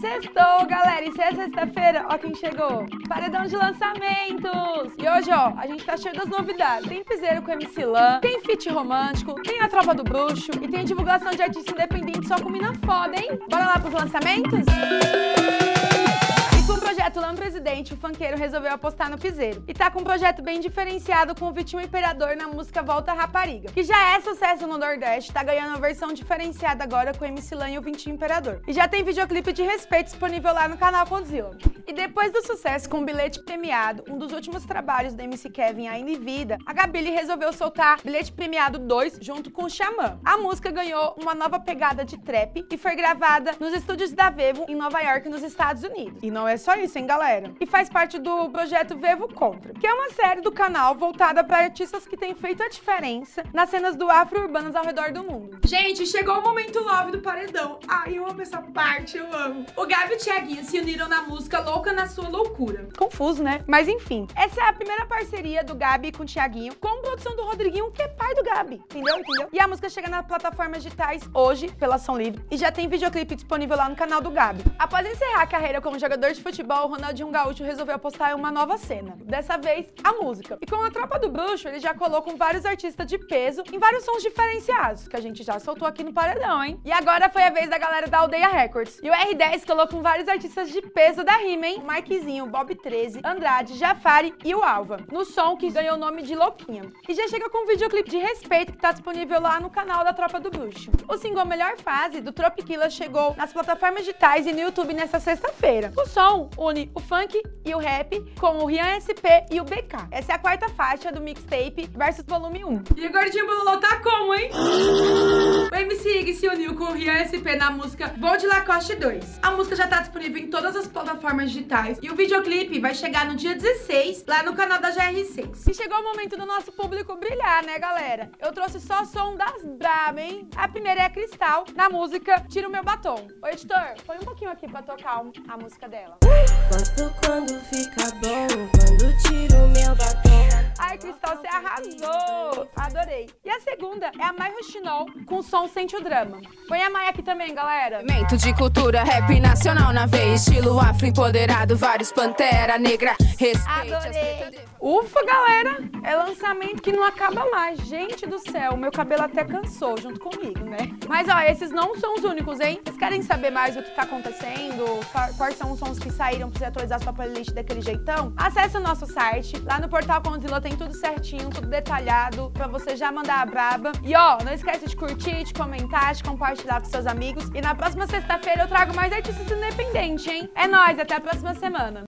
Sextou, galera! E se é sexta-feira, ó quem chegou. Paredão de lançamentos! E hoje, ó, a gente tá cheio das novidades. Tem piseiro com MC Lan, tem feat romântico, tem a tropa do bruxo e tem divulgação de artista independente só com mina foda, hein? Bora lá pros lançamentos? O Presidente, o funkeiro resolveu apostar no piseiro. E tá com um projeto bem diferenciado com o Vitinho Imperador na música Volta Rapariga, que já é sucesso no Nordeste, tá ganhando uma versão diferenciada agora com o MC Lan e o Vitinho Imperador. E já tem videoclipe de respeito disponível lá no canal Condzilla. E depois do sucesso com o Bilhete Premiado, um dos últimos trabalhos do MC Kevin ainda em vida, a Gabile resolveu soltar Bilhete Premiado 2 junto com o Xamã. A música ganhou uma nova pegada de trap e foi gravada nos estúdios da Vevo em Nova York, nos Estados Unidos. E não é só isso, hein, galera? E faz parte do projeto Vevo Contra, que é uma série do canal voltada para artistas que têm feito a diferença nas cenas do afro-urbanas ao redor do mundo. Gente, chegou o momento love do paredão. Ai, eu amo essa parte, eu amo. O Gabi e o Thiaguinho se uniram na música Louca na Sua Loucura. Confuso, né? Mas enfim, essa é a primeira parceria do Gabi com o Thiaguinho, com produção do Rodriguinho, que é pai do Gabi. Entendeu? Entendeu? E a música chega nas plataformas digitais hoje, pela Ação Livre, e já tem videoclipe disponível lá no canal do Gabi. Após encerrar a carreira como jogador de futebol, o Ronaldinho Gaúcho resolveu apostar em uma nova cena. Dessa vez, a música. E com a tropa do bruxo, ele já colou com vários artistas de peso em vários sons diferenciados, que a gente já soltou aqui no Paredão, hein? E agora foi a vez da galera da Aldeia Records. E o R10 colou com vários artistas de peso da rima, hein? Marquezinho, Bob 13, Andrade, Jafari e o Alva. No som que ganhou o nome de Louquinha. E já chega com um videoclipe de respeito que tá disponível lá no canal da Tropa do Bruxo. O single Melhor Fase do Tropiquila chegou nas plataformas digitais e no YouTube nessa sexta-feira. O som une o funk e o rap com o Rian SP e o BK. Essa é a quarta faixa do mixtape versus volume 1. E o Gordinho Bololô tá como, hein? MC Ig se uniu com o Rian SP na música Vou de Lacoste 2. A música já tá disponível em todas as plataformas digitais e o videoclipe vai chegar no dia 16 lá no canal da GR6. E chegou o momento do nosso público brilhar, né, galera? Eu trouxe só som das braba, hein? A primeira é a Cristal, na música Tira o Meu Batom. Ô, editor, põe um pouquinho aqui pra tocar a música dela. Gosto quando fica bom, quando tiro meu batom. Ai, Cristal, você arrasou! Adorei. E a segunda é a Mai Rustinol, com o som Sente o Drama. Põe a Mai aqui também, galera. Movimento de cultura, rap nacional na veia, estilo afro empoderado, vários pantera negra, respeite as Adorei. Ufa, galera! É lançamento que não acaba mais. Gente do céu, meu cabelo até cansou junto comigo, né? Mas ó, esses não são os únicos, hein? Vocês querem saber mais do que tá acontecendo? Qua- Quais são os sons que saíram pra você atualizar sua playlist daquele jeitão? Acesse o nosso site. Lá no portal Condzilla tem tudo certinho, tudo detalhado, pra você já mandar a braba. E ó, não esquece de curtir, de comentar, de compartilhar com seus amigos. E na próxima sexta-feira eu trago mais artistas independentes, hein? É nóis, até a próxima semana.